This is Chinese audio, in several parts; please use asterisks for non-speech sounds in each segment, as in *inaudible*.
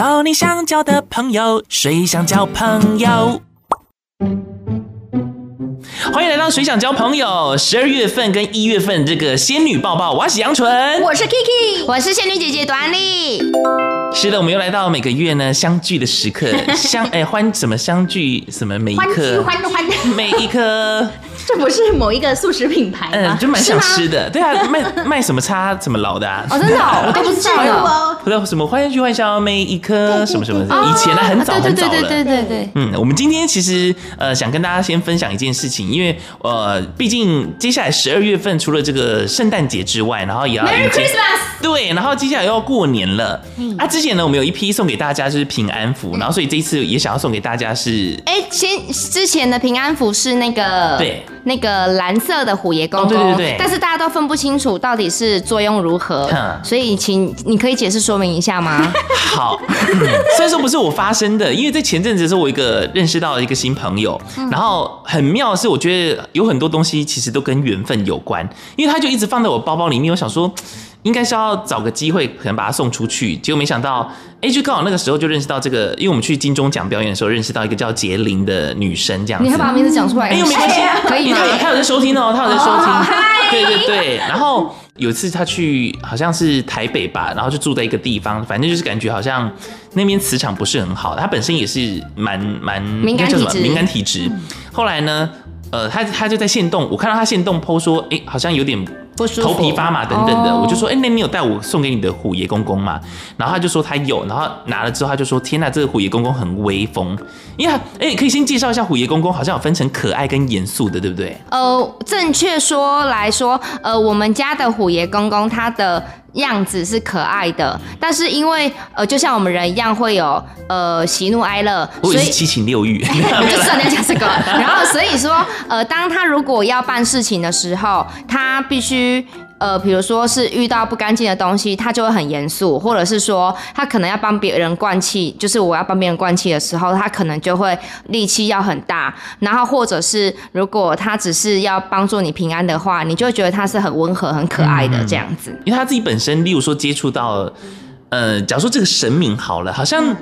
交你想交的朋友，谁想交朋友？欢迎来到谁想交朋友，十二月份跟一月份这个仙女抱抱，我是杨纯，我是 Kiki，我是仙女姐姐短丽。是的，我们又来到每个月呢相聚的时刻，相哎欢什么相聚什么每一刻欢欢欢每一刻。这不是某一个素食品牌吗？嗯，就蛮想吃的。对啊，卖卖什么叉什么老的啊？哦，真的，*laughs* 我都不知道哦。不知道什么欢聚欢笑每一颗什么什么的。以前呢，很早很早了。对对对对对。嗯，我们今天其实呃想跟大家先分享一件事情，因为呃毕竟接下来十二月份除了这个圣诞节之外，然后也要 Merry Christmas。对，然后接下来又要过年了。啊，之前呢我们有一批送给大家就是平安符，然后所以这一次也想要送给大家是。哎，先之前的平安符是那个对那个蓝。色的虎爷公公，对对对，但是大家都分不清楚到底是作用如何，所以请你可以解释说明一下吗？*laughs* 好，虽然说不是我发生的，因为在前阵子的时候，我一个认识到一个新朋友，然后很妙的是，我觉得有很多东西其实都跟缘分有关，因为他就一直放在我包包里面，我想说。应该是要找个机会，可能把她送出去。结果没想到，哎、欸，就刚好那个时候就认识到这个，因为我们去金钟奖表演的时候，认识到一个叫杰林的女生，这样子。你还把名字讲出来？哎呦，没关系，可以吗？他有在收听哦，他有在收听。Oh. 对对对。然后有一次他去，好像是台北吧，然后就住在一个地方，反正就是感觉好像那边磁场不是很好。他本身也是蛮蛮敏感体质，敏感体质。后来呢，呃，他他就在线动，我看到他线动 po 说，哎、欸，好像有点。头皮发麻等等的，我就说，哎，那你有带我送给你的虎爷公公吗？然后他就说他有，然后拿了之后他就说，天呐，这个虎爷公公很威风。因为，哎，可以先介绍一下虎爷公公，好像有分成可爱跟严肃的，对不对？呃，正确说来说，呃，我们家的虎爷公公他的。样子是可爱的，但是因为呃，就像我们人一样会有呃喜怒哀乐，所以七情六欲，*laughs* 就知道你要讲这个。然后所以说呃，当他如果要办事情的时候，他必须。呃，比如说是遇到不干净的东西，他就会很严肃，或者是说他可能要帮别人灌气，就是我要帮别人灌气的时候，他可能就会力气要很大，然后或者是如果他只是要帮助你平安的话，你就会觉得他是很温和、很可爱的这样子。因为他自己本身，例如说接触到，呃，假如说这个神明好了，好像。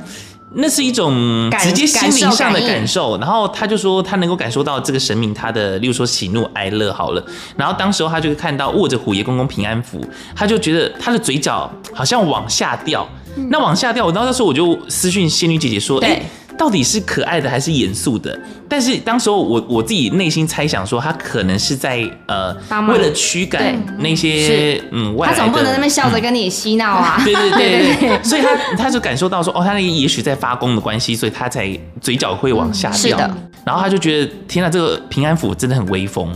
那是一种直接心灵上的感受，然后他就说他能够感受到这个神明他的，例如说喜怒哀乐好了，然后当时候他就看到握着虎爷公公平安符，他就觉得他的嘴角好像往下掉，那往下掉，我那时候我就私讯仙女姐姐说，哎。到底是可爱的还是严肃的？但是当时候我我自己内心猜想说，他可能是在呃，为了驱赶那些嗯外来的，他总不能在那边笑着跟你嬉闹啊。*laughs* 对对对 *laughs* 对，所以他他就感受到说，哦，他那个也许在发功的关系，所以他才嘴角会往下掉。是的，然后他就觉得天哪，这个平安符真的很威风。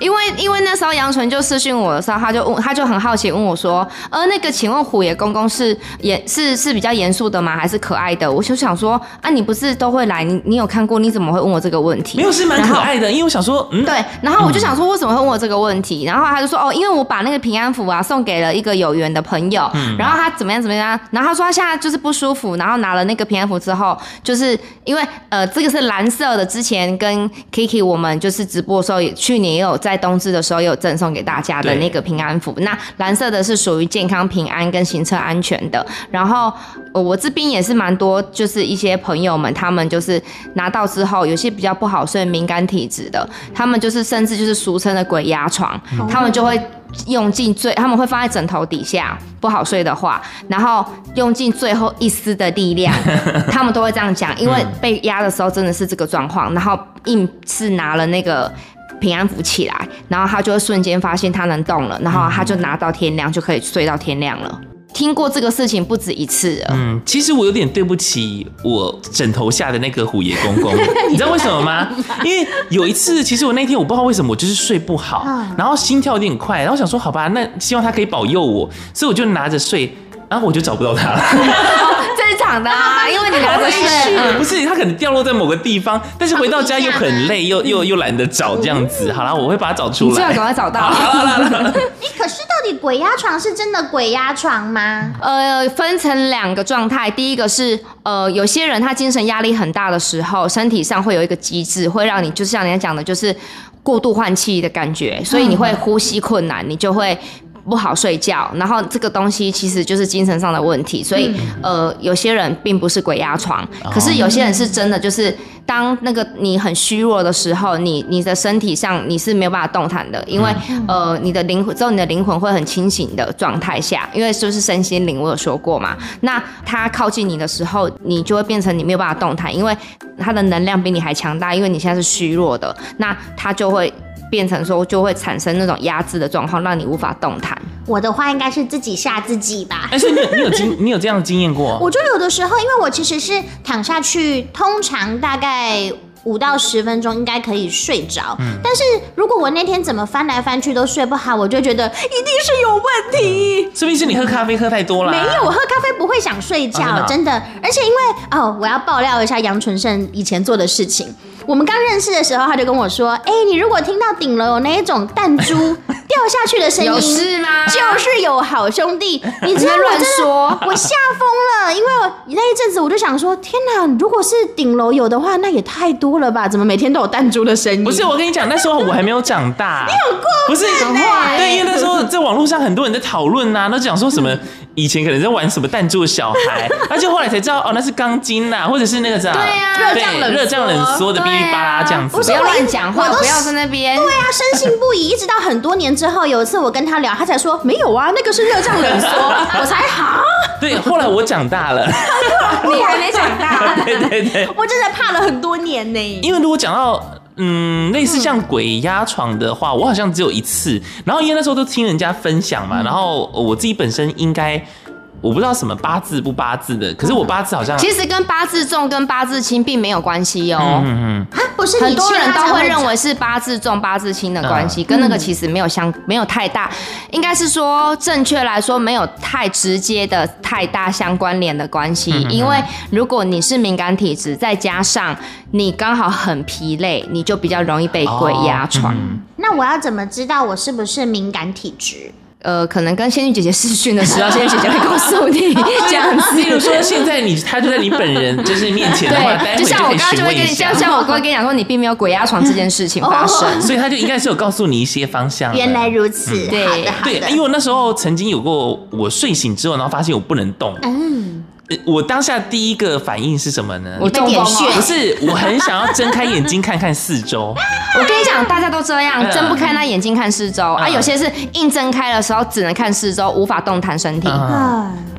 因为因为那时候杨纯就私讯我的时候，他就问他就很好奇问我说，呃，那个请问虎爷公公是严是是比较严肃的吗？还是可爱的？我就想说啊，你不是都会来，你你有看过，你怎么会问我这个问题？没有，是蛮可爱的，因为我想说，嗯，对，然后我就想说，为什么会问我这个问题？然后他就说，哦，因为我把那个平安符啊送给了一个有缘的朋友，然后他怎么样怎么样，然后他说他现在就是不舒服，然后拿了那个平安符之后，就是因为呃这个是蓝色的，之前跟 Kiki 我们就是直播的时候，去年也有在冬至的时候。有赠送给大家的那个平安符，那蓝色的是属于健康平安跟行车安全的。然后我这边也是蛮多，就是一些朋友们，他们就是拿到之后，有些比较不好睡、敏感体质的，他们就是甚至就是俗称的鬼压床，他们就会用尽最，他们会放在枕头底下，不好睡的话，然后用尽最后一丝的力量，*laughs* 他们都会这样讲，因为被压的时候真的是这个状况，然后硬是拿了那个。平安符起来，然后他就会瞬间发现他能动了，然后他就拿到天亮，就可以睡到天亮了。听过这个事情不止一次了。嗯，其实我有点对不起我枕头下的那个虎爷公公，*laughs* 你知道为什么吗？因为有一次，其实我那天我不知道为什么我就是睡不好，然后心跳有点快，然后想说好吧，那希望他可以保佑我，所以我就拿着睡，然后我就找不到他了。*laughs* 的啊，*laughs* 因为你拿着睡，不是他可能掉落在某个地方，但是回到家又很累，又又又懒得找这样子。好了，我会把它找出来，最好赶快找到。哎，*laughs* 可是到底鬼压床是真的鬼压床吗？呃，分成两个状态，第一个是呃，有些人他精神压力很大的时候，身体上会有一个机制，会让你就是像人家讲的，就是过度换气的感觉，所以你会呼吸困难，你就会。不好睡觉，然后这个东西其实就是精神上的问题，所以、嗯、呃，有些人并不是鬼压床，可是有些人是真的，就是当那个你很虚弱的时候，你你的身体上你是没有办法动弹的，因为、嗯、呃，你的灵魂只有你的灵魂会很清醒的状态下，因为就是身心灵，我有说过嘛，那他靠近你的时候，你就会变成你没有办法动弹，因为他的能量比你还强大，因为你现在是虚弱的，那他就会。变成说就会产生那种压制的状况，让你无法动弹。我的话应该是自己吓自己吧。但是你你有经 *laughs* 你有这样的经验过？我就有的时候，因为我其实是躺下去，通常大概五到十分钟应该可以睡着。嗯。但是如果我那天怎么翻来翻去都睡不好，我就觉得一定是有问题。是不是你喝咖啡喝太多了？没有，我喝咖啡不会想睡觉，哦、真的。而且因为哦，我要爆料一下杨纯胜以前做的事情。我们刚认识的时候，他就跟我说：“哎、欸，你如果听到顶楼有那一种弹珠 *laughs* 掉下去的声音，有事吗？就是有好兄弟。你知道乱，说我吓疯了，因为那一阵子我就想说：天哪，如果是顶楼有的话，那也太多了吧？怎么每天都有弹珠的声音？不是，我跟你讲，那时候我还没有长大。你 *laughs* 有过不是很坏？对，因为那时候在网络上很多人在讨论呐，都讲说什么。”以前可能在玩什么弹珠的小孩，*laughs* 而且后来才知道哦，那是钢筋呐，或者是那个啥，对啊，热胀冷热胀冷缩的哔哩吧啦这样子。不要乱讲话，不要在那边。对啊，深信不疑，一直到很多年之后，有一次我跟他聊，他才说没有啊，那个是热胀冷缩，*laughs* 我才好。对，后来我长大了，*laughs* 你还没长大。*laughs* 对对对，我真的怕了很多年呢。因为如果讲到。嗯，类似像鬼压床的话，我好像只有一次。然后因为那时候都听人家分享嘛，然后我自己本身应该。我不知道什么八字不八字的，可是我八字好像其实跟八字重跟八字轻并没有关系哦。嗯嗯嗯，不是很多人都会认为是八字重八字轻的关系，跟那个其实没有相没有太大，应该是说正确来说没有太直接的太大相关联的关系。因为如果你是敏感体质，再加上你刚好很疲累，你就比较容易被鬼压床。那我要怎么知道我是不是敏感体质？呃，可能跟仙女姐姐试训的时候，仙女姐姐会告诉你 *laughs* 这样子。例如说，现在你他就在你本人就是面前的话，对，就像我刚刚就会跟你像像我刚刚跟你讲说，你并没有鬼压床这件事情发生，*laughs* 所以他就应该是有告诉你一些方向。原来如此，对对，因为我那时候曾经有过，我睡醒之后，然后发现我不能动。嗯。我当下第一个反应是什么呢？我中风，不是，我很想要睁开眼睛看看四周。我跟你讲，大家都这样，睁不开那眼睛看四周啊。有些是硬睁开的时候只能看四周，无法动弹身体。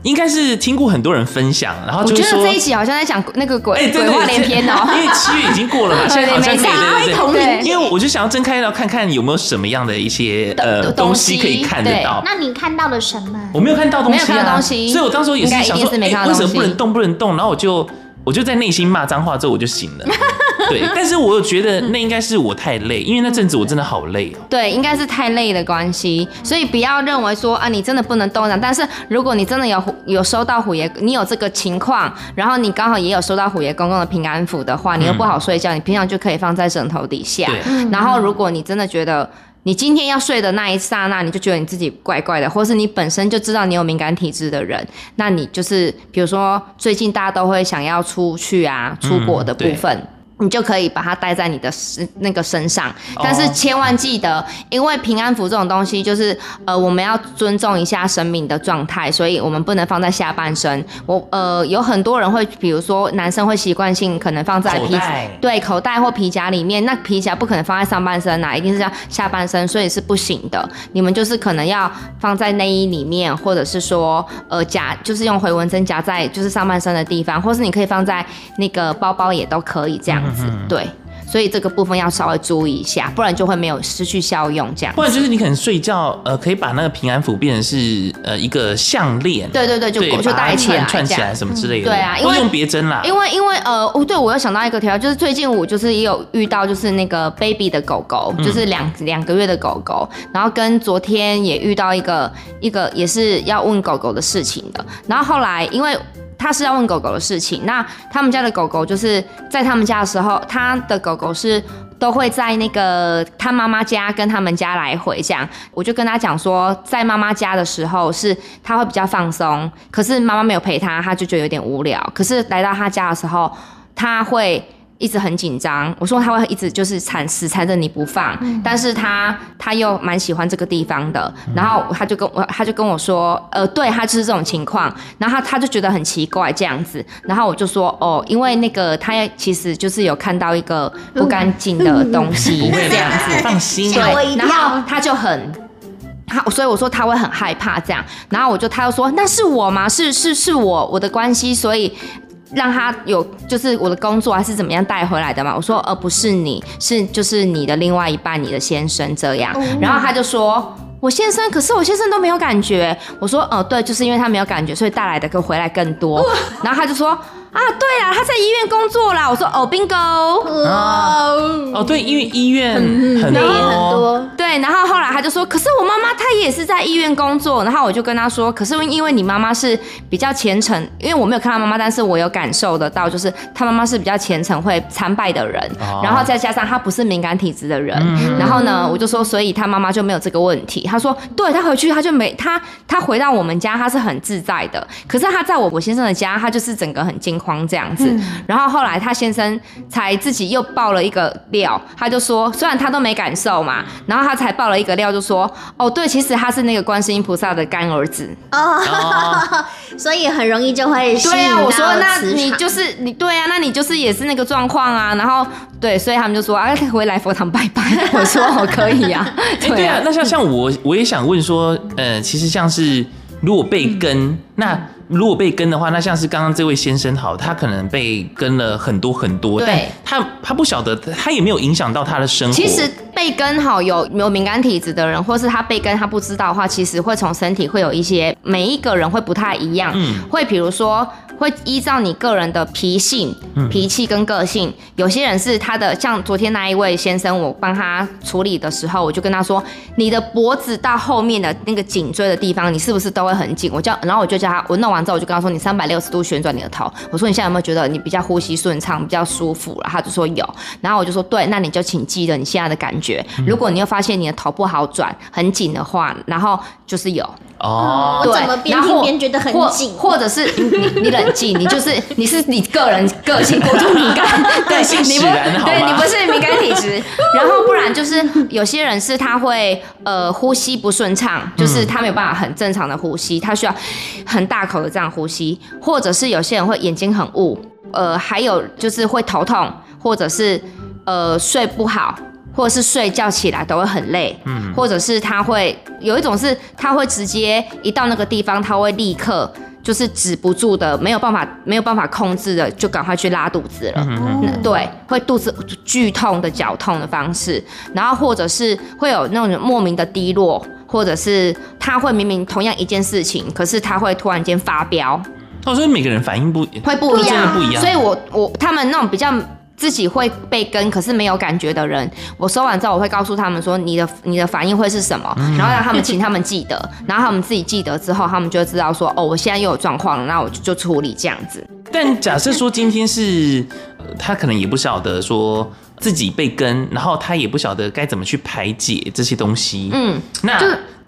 应该是听过很多人分享，然后就说我觉得这一集好像在讲那个鬼鬼话连篇哦。因为七月已经过了嘛，*laughs* 现在好像可以对对对。因为我就想要睁开，然后看看有没有什么样的一些呃东西可以看得到。那你看到了什么？我没有看到东西，没有看到东西，所以我当时也是想说，为什么不能动，不能动？然后我就我就在内心骂脏话，之后我就醒了。对，*laughs* 但是我又觉得那应该是我太累，因为那阵子我真的好累哦。对，应该是太累的关系，所以不要认为说啊，你真的不能动弹。但是如果你真的有有收到虎爷，你有这个情况，然后你刚好也有收到虎爷公公的平安符的话，你又不好睡觉，你平常就可以放在枕头底下。对。然后如果你真的觉得你今天要睡的那一刹那，你就觉得你自己怪怪的，或是你本身就知道你有敏感体质的人，那你就是比如说最近大家都会想要出去啊，出国的部分。嗯你就可以把它带在你的身那个身上，但是千万记得，因为平安符这种东西，就是呃，我们要尊重一下生命的状态，所以我们不能放在下半身。我呃，有很多人会，比如说男生会习惯性可能放在皮对口袋或皮夹里面，那皮夹不可能放在上半身啊，一定是要下半身，所以是不行的。你们就是可能要放在内衣里面，或者是说呃夹，就是用回纹针夹在就是上半身的地方，或是你可以放在那个包包也都可以这样。嗯、对，所以这个部分要稍微注意一下，不然就会没有失去效用。这样，不然就是你可能睡觉，呃，可以把那个平安符变成是呃一个项链，对对对，就就戴起来，串起来什么之类的。对啊，因为用别针啦。因为因为呃，哦，对我又想到一个条，就是最近我就是也有遇到，就是那个 baby 的狗狗，就是两两个月的狗狗，然后跟昨天也遇到一个一个也是要问狗狗的事情的，然后后来因为。他是要问狗狗的事情，那他们家的狗狗就是在他们家的时候，他的狗狗是都会在那个他妈妈家跟他们家来回这样。我就跟他讲说，在妈妈家的时候是他会比较放松，可是妈妈没有陪他，他就觉得有点无聊。可是来到他家的时候，他会一直很紧张。我说他会一直就是缠死缠着你不放，嗯、但是他他又蛮喜欢这个地方的。然后他就跟我他就跟我说，呃，对他就是这种情况。然后他他就觉得很奇怪这样子。然后我就说，哦，因为那个他其实就是有看到一个不干净的东西，这样子，放心。对，然后他就很他，所以我说他会很害怕这样。然后我就他又说，那是我吗？是是是我我的关系，所以。让他有就是我的工作还是怎么样带回来的嘛？我说而不是你，是就是你的另外一半，你的先生这样。然后他就说，我先生，可是我先生都没有感觉。我说，哦，对，就是因为他没有感觉，所以带来的更回来更多。然后他就说。啊，对啦，他在医院工作啦。我说哦，bingo，哦，哦，对，因为医院很多，很多，对。然后后来他就说，可是我妈妈她也是在医院工作。然后我就跟他说，可是因为你妈妈是比较虔诚，因为我没有看到妈妈，但是我有感受得到，就是他妈妈是比较虔诚会参拜的人。哦、然后再加上他不是敏感体质的人，嗯、然后呢，我就说，所以他妈妈就没有这个问题。他说，对，他回去他就没他他回到我们家他是很自在的，可是他在我我先生的家他就是整个很惊。慌这样子，然后后来他先生才自己又爆了一个料，他就说，虽然他都没感受嘛，然后他才爆了一个料，就说，哦，对，其实他是那个观世音菩萨的干儿子。哦，*laughs* 所以很容易就会对啊，我说那你就是你对啊，那你就是也是那个状况啊，然后对，所以他们就说啊，回来佛堂拜拜，*laughs* 我说哦，可以啊，对啊，对啊，那像像我我也想问说，呃，其实像是如果被跟、嗯、那。如果被跟的话，那像是刚刚这位先生好，他可能被跟了很多很多，对，但他他不晓得，他也没有影响到他的生活。其实被根好有没有敏感体质的人，或是他被根他不知道的话，其实会从身体会有一些，每一个人会不太一样，嗯，会比如说。会依照你个人的脾性、脾气跟个性，嗯、有些人是他的，像昨天那一位先生，我帮他处理的时候，我就跟他说，你的脖子到后面的那个颈椎的地方，你是不是都会很紧？我叫，然后我就叫他，我弄完之后，我就跟他说，你三百六十度旋转你的头，我说你现在有没有觉得你比较呼吸顺畅，比较舒服了？他就说有，然后我就说对，那你就请记得你现在的感觉，如果你又发现你的头不好转，很紧的话，然后就是有。哦，对，边听边觉得很紧，或者是你你冷静，你就是 *laughs* 你是你个人个性过度敏感，*laughs* 对，你不对，你不是敏感体质，*laughs* 然后不然就是有些人是他会呃呼吸不顺畅，就是他没有办法很正常的呼吸，他需要很大口的这样呼吸，或者是有些人会眼睛很雾，呃，还有就是会头痛，或者是呃睡不好。或者是睡觉起来都会很累，嗯，或者是他会有一种是他会直接一到那个地方，他会立刻就是止不住的，没有办法没有办法控制的，就赶快去拉肚子了，嗯，对，会肚子剧痛的绞痛的方式，然后或者是会有那种莫名的低落，或者是他会明明同样一件事情，可是他会突然间发飙。哦，所以每个人反应不会不一样，不一样，所以我我他们那种比较。自己会被跟，可是没有感觉的人，我收完之后，我会告诉他们说，你的你的反应会是什么，然后让他们请他们记得，然后他们自己记得之后，他们就知道说，哦，我现在又有状况了，那我就就处理这样子。但假设说今天是，他可能也不晓得说自己被跟，然后他也不晓得该怎么去排解这些东西，嗯，那。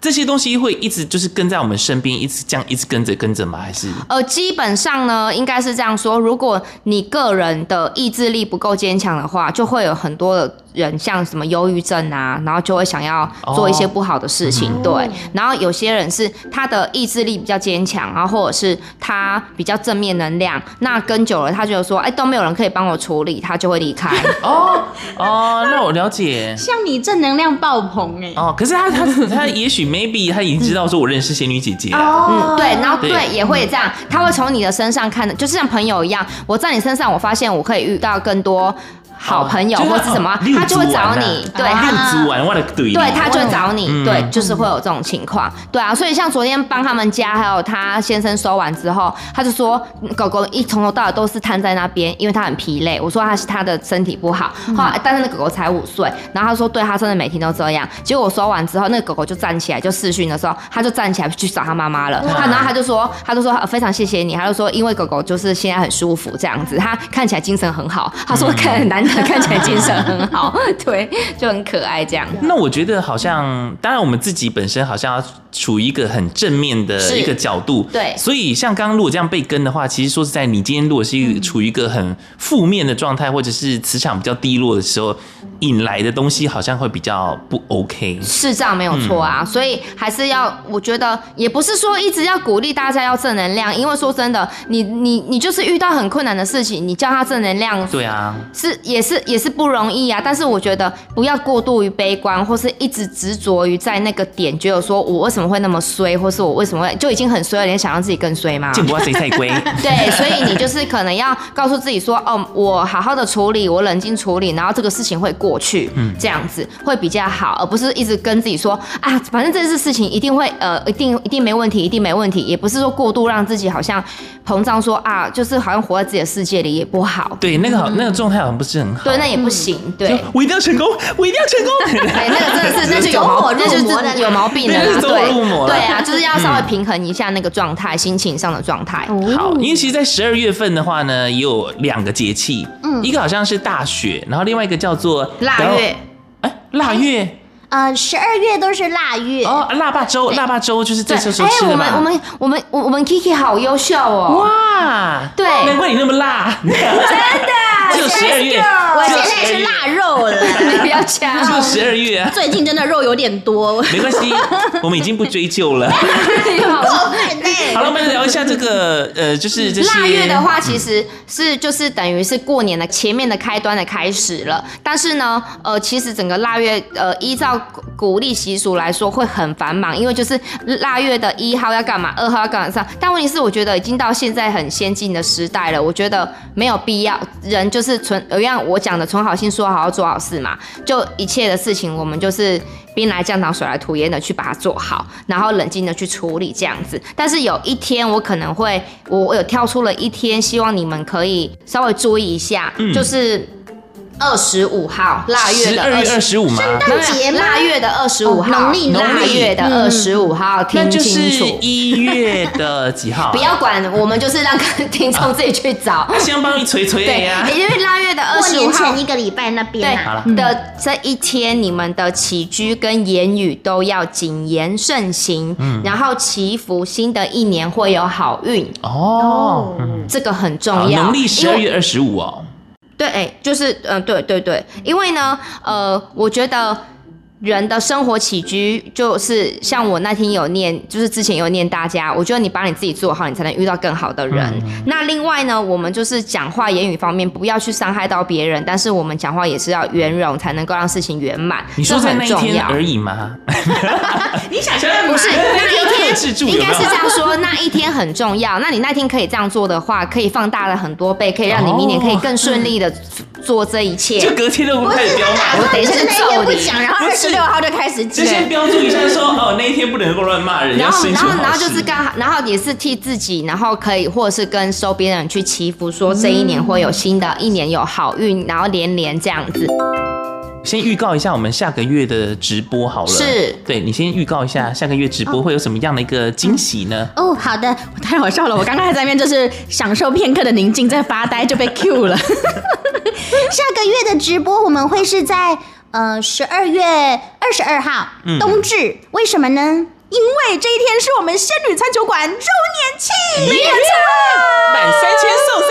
这些东西会一直就是跟在我们身边，一直这样一直跟着跟着吗？还是？呃，基本上呢，应该是这样说。如果你个人的意志力不够坚强的话，就会有很多的人像什么忧郁症啊，然后就会想要做一些不好的事情。哦、对，然后有些人是他的意志力比较坚强，然后或者是他比较正面能量，那跟久了他觉得说，哎，都没有人可以帮我处理，他就会离开。*laughs* 哦哦，那我了解。像你正能量爆棚哎。哦，可是他他他也许。maybe 他已经知道说我认识仙女姐姐，嗯，对，然后对，对也会这样，他会从你的身上看的，就是像朋友一样，我在你身上，我发现我可以遇到更多。好朋友或是什么，他就会找你，对，他对，他就会找你，对，就是会有这种情况，对啊，所以像昨天帮他们家还有他先生收完之后，他就说狗狗一从头到尾都是瘫在那边，因为他很疲累。我说他是他的身体不好，后来但是那狗狗才五岁，然后他说对他真的每天都这样。结果我收完之后，那个狗狗就站起来，就试训的时候，他就站起来去找他妈妈了。他然后他就说，他就说非常谢谢你，他就说因为狗狗就是现在很舒服这样子，他看起来精神很好。他说看很难。*laughs* 看起来精神很好，*laughs* 对，就很可爱这样。那我觉得好像，当然我们自己本身好像要处于一个很正面的一个角度，对。所以像刚刚如果这样被跟的话，其实说实在，你今天如果是处于一个很负面的状态，或者是磁场比较低落的时候，引来的东西好像会比较不 OK。是这样没有错啊，嗯、所以还是要，我觉得也不是说一直要鼓励大家要正能量，因为说真的，你你你就是遇到很困难的事情，你叫他正能量，对啊，是也是也是不容易啊。但是我觉得不要过度于悲观，或是一直执着于在那个点，觉得说我为什么会那么衰，或是我为什么会就已经很衰了，你想让自己更衰吗？见不怪谁才归。*laughs* 对，所以你就是可能要告诉自己说，哦，我好好的处理，我冷静处理，然后这个事情会过去，嗯，这样子会比较好，而不是一直跟自己说啊，反正这件事情一定会呃，一定一定没问题，一定没问题，也不是说过度让自己好像膨胀，说啊，就是好像活在自己的世界里也不好。对，那个好，那个状态好像不是很好。对，那也不行。对，我一定要成功，我一定要成功。*laughs* 对，那个真的是那是有火，那就是有毛病的啦。对，对啊，就是要稍微平衡一下那个状态，心情上的状态。好，因为其实，在十二月份的话呢，也有两个节气，嗯，一个好像是大雪，然后另外一个叫做腊月。哎，腊月。呃，十二月都是腊月哦，腊八粥，腊八粥就是这时候吃的嘛。我们我们我们我们 Kiki 好优秀哦！哇，对，难怪你那么辣，*laughs* 真的，就十二月，我现在是腊肉了，你不要抢，就十二月啊，最近真的肉有点多，没关系，我们已经不追究了。*laughs* 好了，我们聊一下这个，呃，就是这些腊月的话，其实是就是等于是过年的前面的开端的开始了。但是呢，呃，其实整个腊月，呃，依照古历习俗来说会很繁忙，因为就是腊月的一号要干嘛，二号要干嘛上。但问题是，我觉得已经到现在很先进的时代了，我觉得没有必要。人就是存，一样我讲的，存好心，说好好做好事嘛。就一切的事情，我们就是兵来将挡，水来土掩的去把它做好，然后冷静的去处理这样子。但是有一天，我可能会，我我有跳出了一天，希望你们可以稍微注意一下，嗯、就是。二十五号，腊月的二十五吗？圣诞节腊月的二十五号，农历腊月的二十五号，听清楚。一月的几号？*laughs* 不要管，我们就是让 *laughs* 听众自己去找。先帮你捶捶呀。因为腊月的二十五号前一个礼拜那边，对的这一天，你们的起居跟言语都要谨言慎行，嗯然后祈福新的一年会有好运哦。这个很重要。农历十二月二十五哦。对，哎，就是，嗯，对对对，因为呢，呃，我觉得。人的生活起居就是像我那天有念，就是之前有念大家，我觉得你把你自己做好，你才能遇到更好的人。嗯、那另外呢，我们就是讲话言语方面不要去伤害到别人，但是我们讲话也是要圆融，才能够让事情圆满。你说在那一天而已吗？*laughs* 你想说不是那一天，应该是这样说，那一天很重要。那你那天可以这样做的话，可以放大了很多倍，可以让你明年可以更顺利的做这一切。就隔天的我开始飙骂，我等一下就揍你。然后二十。六号就开始，就先标注一下说，说哦，那一天不能够乱骂人。然后，然后，然后就是刚，然后也是替自己，然后可以，或者是跟周边人去祈福，说这一年会有新的一年有好运，然后连连这样子。先预告一下我们下个月的直播好了，是对你先预告一下下个月直播会有什么样的一个惊喜呢？哦，哦，好的，我太好笑了，我刚刚还在那边就是享受片刻的宁静，在发呆就被 Q 了。*laughs* 下个月的直播我们会是在。呃，十二月二十二号，嗯、冬至，为什么呢？因为这一天是我们仙女餐酒馆周年庆，没错，满三千送三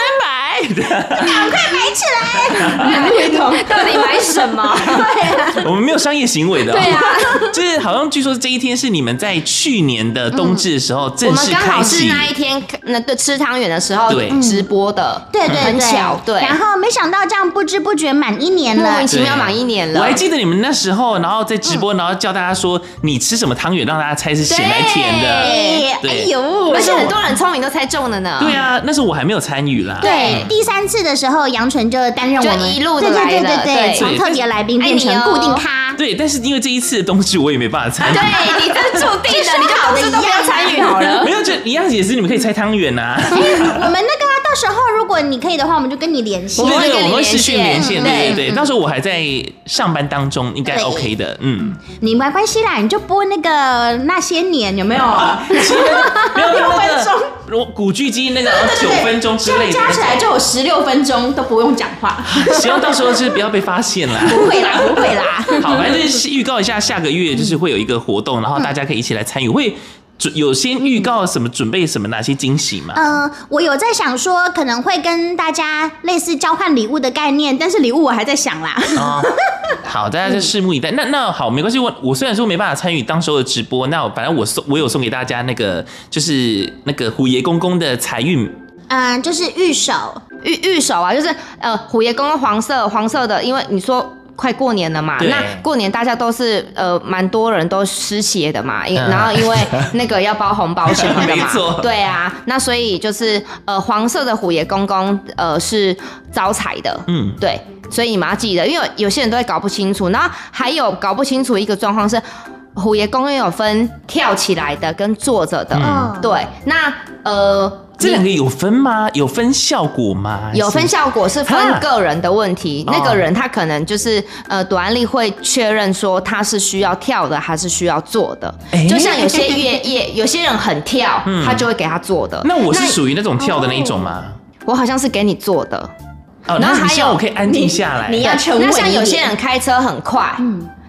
百。赶快买起来！对头，到底买什么？对啊，我们没有商业行为的。对啊，*laughs* 就是好像据说这一天是你们在去年的冬至的时候正式开启。我们刚好是那一天那对。吃汤圆的时候直播的，对。对，很巧。对，然后没想到这样不知不觉满一年了，莫名其妙满一年了。我还记得你们那时候，然后在直播，然后叫大家说你吃什么汤圆，让大家猜是咸还是甜的。哎呦，而且很多人聪明都猜中了呢。对。啊，那时候我还没有参与啦。对。第三次的时候，杨纯就担任我们一路的对对对对，从特别来宾变成固定咖。对，但是因为这一次的东西我也没办法参与。对，你这注定的，你就好的一样参与好了。没有，就一样也是，你们可以猜汤圆呐。*laughs* 我们那个到时候，如果你可以的话，我们就跟你联系。我们会跟你我们会连线，线对对到时候我还在上班当中，应该 OK 的。嗯，你没关系啦，你就播那个那些年有没有？没有六分钟，如古巨基那个九分钟之类的，加起来就有十六分钟都不用讲话。希望到时候就是不要被发现啦。不会啦，不会啦。*laughs* 好，反正就是预告一下，下个月就是会有一个活动，然后大家可以一起来参与。会准有先预告什么，准备什么，哪些惊喜吗？呃，我有在想说，可能会跟大家类似交换礼物的概念，但是礼物我还在想啦。哦，好，大家就拭目以待。*laughs* 那那好，没关系。我我虽然说没办法参与当时候的直播，那我反正我送我有送给大家那个，就是那个虎爷公公的财运。嗯、就是玉手，玉玉手啊，就是呃虎爷公公黄色黄色的，因为你说。快过年了嘛，那过年大家都是呃蛮多人都失血的嘛，因、嗯。然后因为那个要包红包什么的嘛，*laughs* 对啊，那所以就是呃黄色的虎爷公公呃是招财的，嗯，对，所以你们要记得，因为有些人都会搞不清楚，然后还有搞不清楚一个状况是虎爷公公有分跳起来的跟坐着的，嗯。对，那呃。这两个有分吗？有分效果吗？有分效果是分哈个人的问题，哦那个人他可能就是呃，朵安丽会确认说他是需要跳的还是需要做的，欸就像有些乐业，*laughs* 有些人很跳，他就会给他做的。那我是属于那种跳的那一种吗？我好像是给你做的，哦，然后还有那希望我可以安静下来。你要沉稳那像有些人开车很快，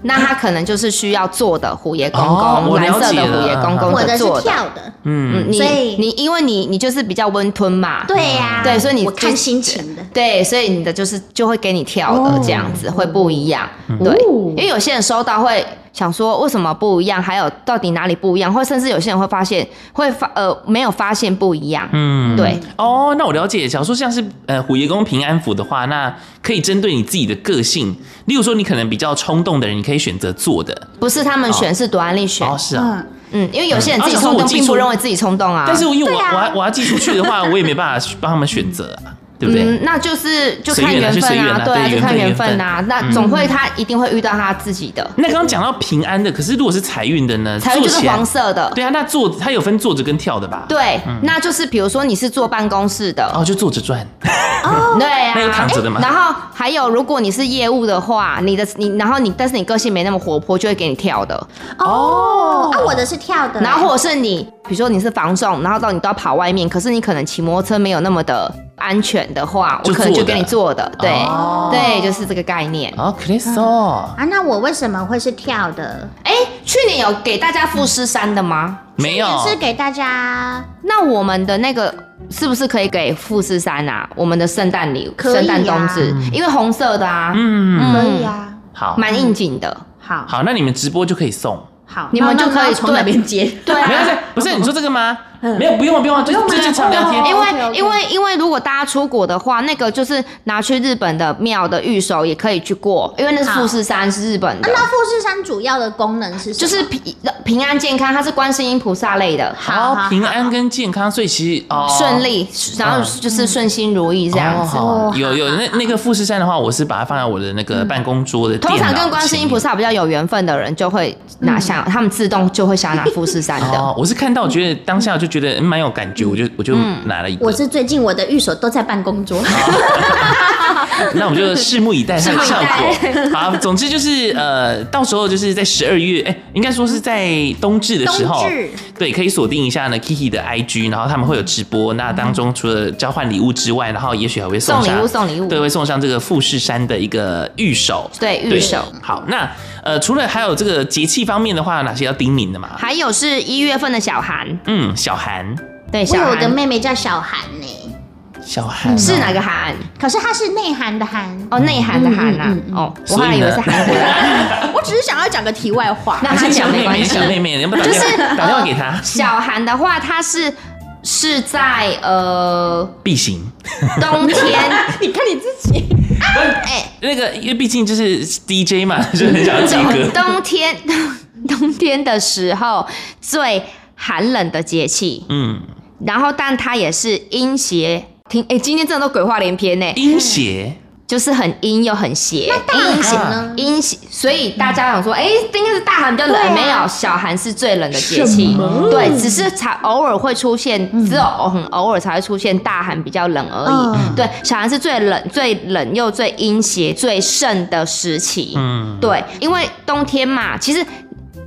那他可能就是需要做的虎爷公哦我公，蓝色的了虎爷公公我的是坐的。跳的。嗯，嗯，你所以你因为你你就是比较温吞嘛，对呀、对，所以你我看心情的。对，所以你的就是就会给你跳的这样子，会不一样。对，因为有些人收到会想说为什么不一样，还有到底哪里不一样，或甚至有些人会发现会发呃没有发现不一样。嗯，对。哦，那我了解。假如说像是呃虎爷公平安符的话，那可以针对你自己的个性，例如说你可能比较冲动的人，你可以选择做的。不是他们选，是朵安丽选。哦，是啊。嗯，嗯，因为有些人自己嗯冲动，并不认为自己冲动啊。但是因为我我要我要寄出去的话，*laughs* 我也没办法帮他们选择啊，对不对？嗯，那就是就看缘分啊，对啊，就看缘缘分分啊。那总会他一定会遇到他自己的，那刚刚讲到平安的，可是如果是财运的呢？财运就是黄色的。对啊，那坐它有分坐着跟跳的吧？对，那就是比如说你是坐办公室的，哦，就坐着转。哦 *laughs* 对啊，那有躺着的吗然后还有，如果你是业务的话，你的你，然后你，但是你个性没那么活泼，就会给你跳的。哦，啊，然后或者是你，比如说你是房仲，然后到你都要跑外面，可是你可能骑摩托车没有那么的安全的话，我可能就给你做的。对哦对，就是这个概念。哦，克里斯哦，啊，那我为什么会是跳的？哎，去年有给大家富士山的吗？没有，是给大家那我们的那个是不是可以给富士山啊？我们的圣诞礼圣诞冬至，因为红色的啊，嗯，可以啊。好，蛮应景的。好，好，那你们直播就可以送。好，你们就可以那那从哪边接？对啊，没有，不是你说这个吗？没有，不用，不用，就就正常聊天。因为因为因为如果大家出国的话，那个就是拿去日本的庙的御守也可以去过，因为那是富士山是日本的。啊，那富士山主要的功能是什么？就是平平安健康，它是观世音菩萨类的，好，平安跟健康，所以其实哦。顺利，然后就是顺心如意这样子。哦有有那那个富士山的话，我是把它放在我的那个办公桌的通常跟观世音菩萨比较有缘分的人，就会拿下，他们自动就会想拿富士山的。*laughs* 哦，我是看到，我觉得当下就觉得嗯蛮有感觉，我就我就拿了一个。我是最近我的玉手都在办公桌，*laughs* 那我们就拭目以待它的效果。好，*laughs* 总之就是呃，到时候就是在十二月，哎、应该说是在冬至的时候，对，可以锁定一下呢 Kiki 的 IG，然后他们会有直播。那当中除了交换礼物之外，然后也许还会送礼物送礼物对，会送上这个富士山的一个玉手。对玉手好，那呃，除了还有这个节气方面的话，有哪些要叮咛的嘛？还有是一月份的小寒，嗯，小寒，对，小我有个妹妹叫小韩呢，小寒、是哪个寒？可是它是内涵的涵。哦，内涵的涵啊嗯嗯嗯。哦，我后来以为是韩国的。*laughs* 我只是想要讲个题外话。那他小妹妹，讲没关系小妹妹，你要不要打电话、就是打电话给他？小寒的话，他是是在呃必行。冬天，*laughs* 你看你自己，哎，那个，因为毕竟就是 DJ 嘛，就很想要接歌。*laughs* 冬天冬天的时候最寒冷的节气，嗯，然后但它也是阴邪。听，哎，今天真的都鬼话连篇呢。阴邪，就是很阴又很邪，大寒呢？阴邪，所以大家想说，哎、欸，应该是大寒比较冷，啊、没有，小寒是最冷的节气，对，只是才偶尔会出现，只有很偶尔才会出现大寒比较冷而已。嗯、对，小寒是最冷、最冷又最阴邪、最盛的时期。嗯，对，因为冬天嘛，其实。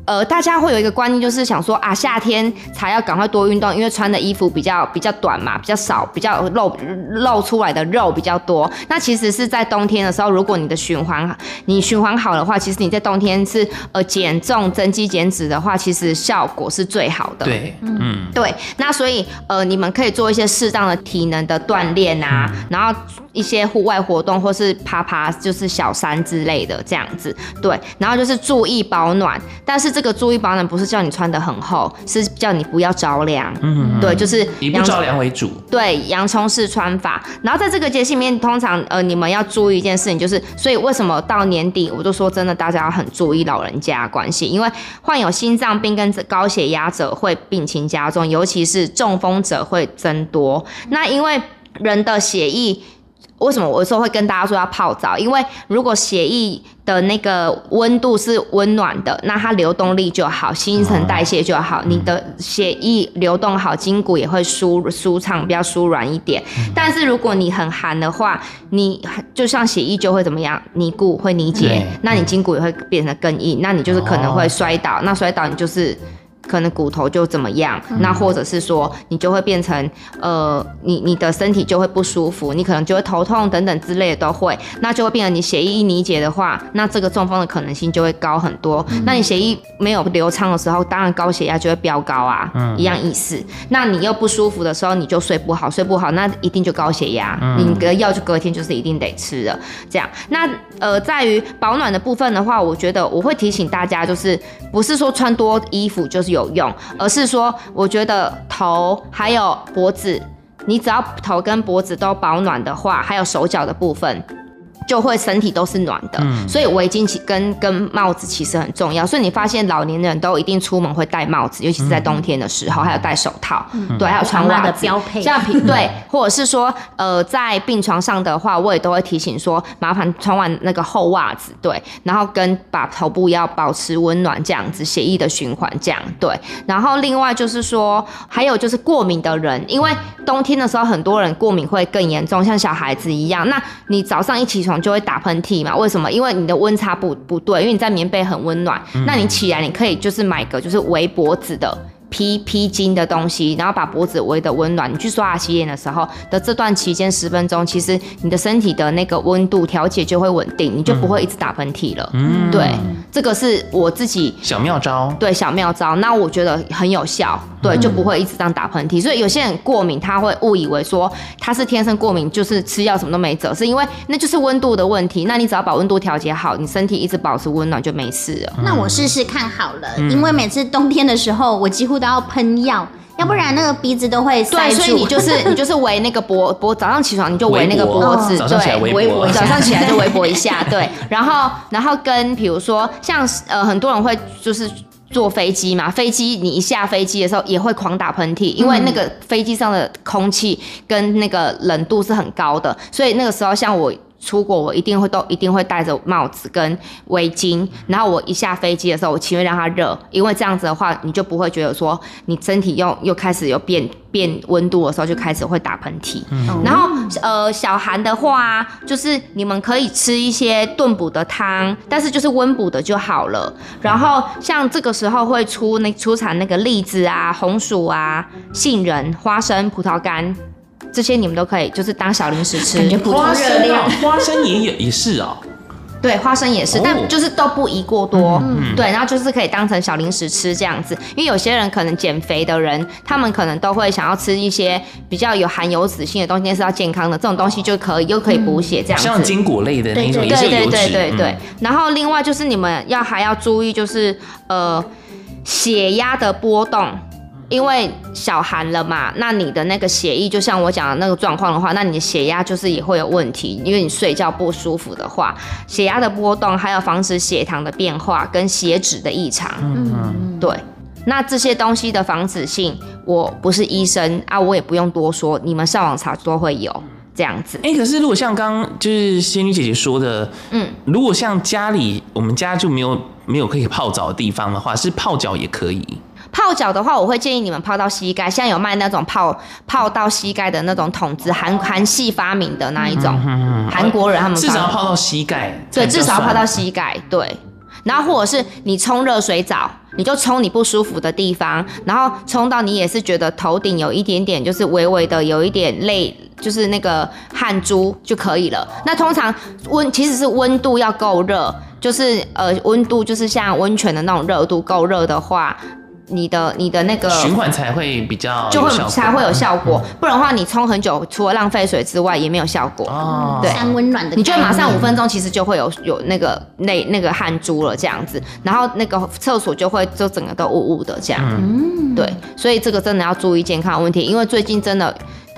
呃，大家会有一个观念，就是想说啊，夏天才要赶快多运动，因为穿的衣服比较比较短嘛，比较少，比较露露出来的肉比较多。那其实是在冬天的时候，如果你的循环你循环好的话，其实你在冬天是呃减重、增肌、减脂的话，其实效果是最好的。对，嗯，对。那所以呃，你们可以做一些适当的体能的锻炼啊，嗯、然后一些户外活动，或是爬爬就是小山之类的这样子。对，然后就是注意保暖，但是。这个注意保暖不是叫你穿得很厚，是叫你不要着凉。嗯，对，就是以不着凉为主。对，洋葱式穿法。然后在这个节气里面，通常呃，你们要注意一件事情，就是所以为什么到年底，我就说真的，大家要很注意老人家的关系，因为患有心脏病跟高血压者会病情加重，尤其是中风者会增多。那因为人的血液。为什么我有时候会跟大家说要泡澡？因为如果血液的那个温度是温暖的，那它流动力就好，新陈代谢就好，你的血液流动好，筋骨也会舒舒畅，比较舒软一点。但是如果你很寒的话，你就像血液就会怎么样，凝固会凝结，那你筋骨也会变得更硬，那你就是可能会摔倒，那摔倒你就是。可能骨头就怎么样，那或者是说你就会变成呃，你你的身体就会不舒服，你可能就会头痛等等之类的都会，那就会变成你血液一凝结的话，那这个中风的可能性就会高很多。那你血液没有流畅的时候，当然高血压就会飙高啊，一样意思。那你又不舒服的时候，你就睡不好，睡不好那一定就高血压，你的药就隔天就是一定得吃的。这样，那呃，在于保暖的部分的话，我觉得我会提醒大家，就是不是说穿多衣服就是。有用，而是说，我觉得头还有脖子，你只要头跟脖子都保暖的话，还有手脚的部分。就会身体都是暖的，嗯、所以围巾其跟跟帽子其实很重要。所以你发现老年人都一定出门会戴帽子，尤其是在冬天的时候，嗯、还有戴手套，嗯、对，还有穿袜子，标配。像 *laughs* 对，或者是说，呃，在病床上的话，我也都会提醒说，麻烦穿完那个厚袜子，对，然后跟把头部要保持温暖，这样子血液的循环，这样对。然后另外就是说，还有就是过敏的人，因为冬天的时候很多人过敏会更严重，像小孩子一样。那你早上一起床。就会打喷嚏嘛？为什么？因为你的温差不不对，因为你在棉被很温暖，嗯、那你起来你可以就是买个就是围脖子的。披披巾的东西，然后把脖子围得温暖。你去刷牙洗脸的时候的这段期间十分钟，其实你的身体的那个温度调节就会稳定，你就不会一直打喷嚏了。嗯，对，这个是我自己小妙招。对，小妙招，那我觉得很有效。对，就不会一直这样打喷嚏。所以有些人过敏，他会误以为说他是天生过敏，就是吃药什么都没辙，是因为那就是温度的问题。那你只要把温度调节好，你身体一直保持温暖就没事了。那我试试看好了，因为每次冬天的时候，我几乎都要喷药，要不然那个鼻子都会塞住。对，所以你就是 *laughs* 你就是围那个脖脖，早上起床你就围那个脖子，对，围脖早上起来就围脖一下，对。然后然后跟比如说像呃很多人会就是坐飞机嘛，飞机你一下飞机的时候也会狂打喷嚏，因为那个飞机上的空气跟那个冷度是很高的，所以那个时候像我。出国我一定会都一定会戴着帽子跟围巾，然后我一下飞机的时候，我情愿让它热，因为这样子的话，你就不会觉得说你身体又又开始有变变温度的时候就开始会打喷嚏。嗯、然后呃小寒的话，就是你们可以吃一些炖补的汤，但是就是温补的就好了。然后像这个时候会出那出产那个栗子啊、红薯啊、杏仁、花生、葡萄干。这些你们都可以，就是当小零食吃。感觉。热量，花生也有也是哦。对，花生也是，但就是都不宜过多。嗯，对，然后就是可以当成小零食吃这样子。因为有些人可能减肥的人，他们可能都会想要吃一些比较有含油脂性的东西，那是要健康的，这种东西就可以又可以补血这样子。像坚果类的那种也是有油脂。对对对对对。然后另外就是你们要还要注意，就是呃血压的波动。因为小寒了嘛，那你的那个血液就像我讲的那个状况的话，那你的血压就是也会有问题。因为你睡觉不舒服的话，血压的波动，还有防止血糖的变化跟血脂的异常。嗯嗯，对。那这些东西的防止性，我不是医生啊，我也不用多说，你们上网查都会有。这样子。哎、欸，可是如果像刚刚就是仙女姐姐说的，嗯，如果像家里我们家就没有没有可以泡澡的地方的话，是泡脚也可以。泡脚的话，我会建议你们泡到膝盖。现在有卖那种泡泡到膝盖的那种桶子，韩韩系发明的那一种，韩国人他们至少要泡到膝盖。对，至少要泡到膝盖。对，然后或者是你冲热水澡，你就冲你不舒服的地方，然后冲到你也是觉得头顶有一点点，就是微微的有一点累，就是那个汗珠就可以了。那通常温其实是温度要够热，就是呃温度就是像温泉的那种热度够热的话。你的你的那个循环才会比较就会才会有效果，不然的话你冲很久，除了浪费水之外也没有效果。哦，对，三温暖的，你就马上五分钟其实就会有有那个那那个汗珠了这样子，然后那个厕所就会就整个都雾雾的这样。嗯，对，所以这个真的要注意健康问题，因为最近真的。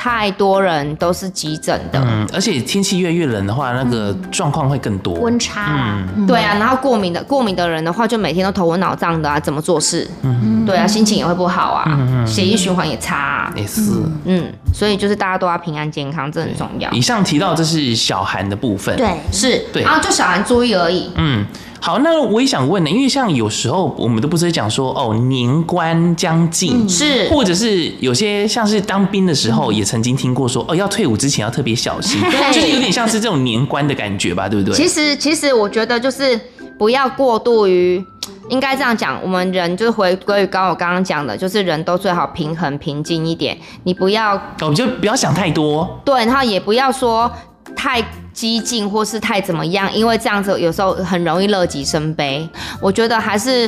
太多人都是急诊的，嗯，而且天气越越冷的话，那个状况会更多，温差，嗯，对啊，然后过敏的过敏的人的话，就每天都头昏脑胀的啊，怎么做事？嗯，对啊，心情也会不好啊，血液循环也差。啊，也是，嗯，所以就是大家都要平安健康，这很重要。以上提到这是小寒的部分，对，是，对，然后就小寒注意而已，嗯。好，那我也想问呢，因为像有时候我们都不是讲说哦，年关将近，嗯、是，或者是有些像是当兵的时候，也曾经听过说哦，要退伍之前要特别小心，对，就是有点像是这种年关的感觉吧，对不对？其实，其实我觉得就是不要过度于，应该这样讲，我们人就是回归于刚我刚刚讲的，就是人都最好平衡平静一点，你不要，哦，就不要想太多，对，然后也不要说太。激进或是太怎么样，因为这样子有时候很容易乐极生悲。我觉得还是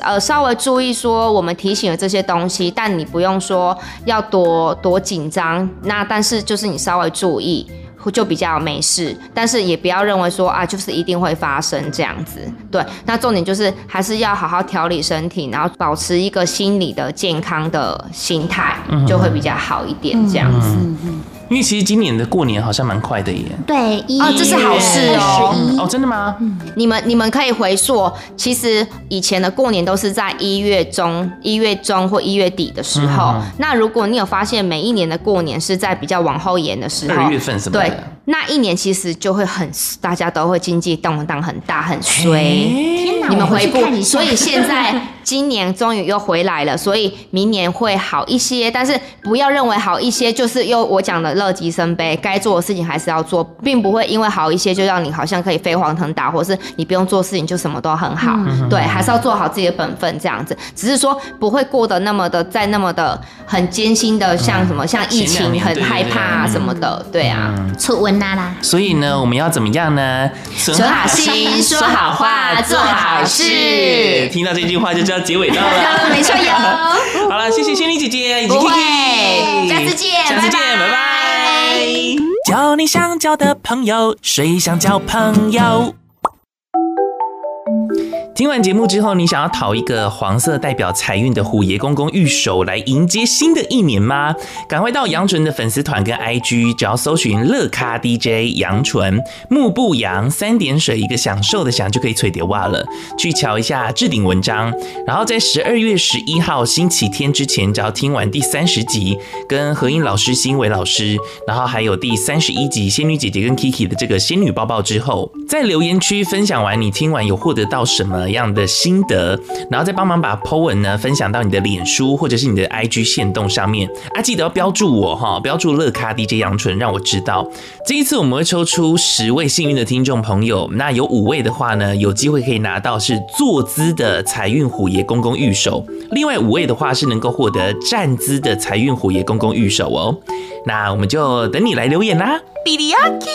呃稍微注意说，我们提醒了这些东西，但你不用说要多多紧张。那但是就是你稍微注意，就比较没事。但是也不要认为说啊，就是一定会发生这样子。对，那重点就是还是要好好调理身体，然后保持一个心理的健康的心态，就会比较好一点。这样子。嗯嗯因为其实今年的过年好像蛮快的耶。对，一月哦，这是好事哦。哦，真的吗？嗯，你们你们可以回溯，其实以前的过年都是在一月中、一月中或一月底的时候。嗯、那如果你有发现，每一年的过年是在比较往后延的时候，二月份什么的？对，那一年其实就会很，大家都会经济动荡很大，很衰。天哪！你们回顾，所以现在今年终于又回来了，所以明年会好一些。但是不要认为好一些就是又我讲的。乐极生悲，该做的事情还是要做，并不会因为好一些就让你好像可以飞黄腾达，或是你不用做事情就什么都很好。嗯、对，还是要做好自己的本分，这样子。只是说不会过得那么的，在那么的很艰辛的，像什么、嗯、像疫情很害怕啊什么的。对啊，出温啦啦。所以呢，我们要怎么样呢？存好心，说好话，做好事。听到这句话就知道结尾到了。*laughs* 没错哟。好了，谢谢仙女姐姐以及 Kiki，下次见，下次见，拜拜。交你想交的朋友，谁想交朋友？听完节目之后，你想要讨一个黄色代表财运的虎爷公公御守来迎接新的一年吗？赶快到杨纯的粉丝团跟 IG，只要搜寻乐咖 DJ 杨纯，木不杨三点水一个享受的享就可以吹碟袜了。去瞧一下置顶文章，然后在十二月十一号星期天之前，只要听完第三十集跟何英老师、新伟老师，然后还有第三十一集仙女姐姐跟 Kiki 的这个仙女抱抱之后，在留言区分享完你听完有获得到什么样的心得，然后再帮忙把 po 文呢分享到你的脸书或者是你的 IG 限动上面啊，记得要标注我哈，标注乐咖 DJ 杨纯，让我知道。这一次我们会抽出十位幸运的听众朋友，那有五位的话呢，有机会可以拿到是坐姿的财运虎爷公公御手，另外五位的话是能够获得站姿的财运虎爷公公御手哦。那我们就等你来留言啦，比利亚基。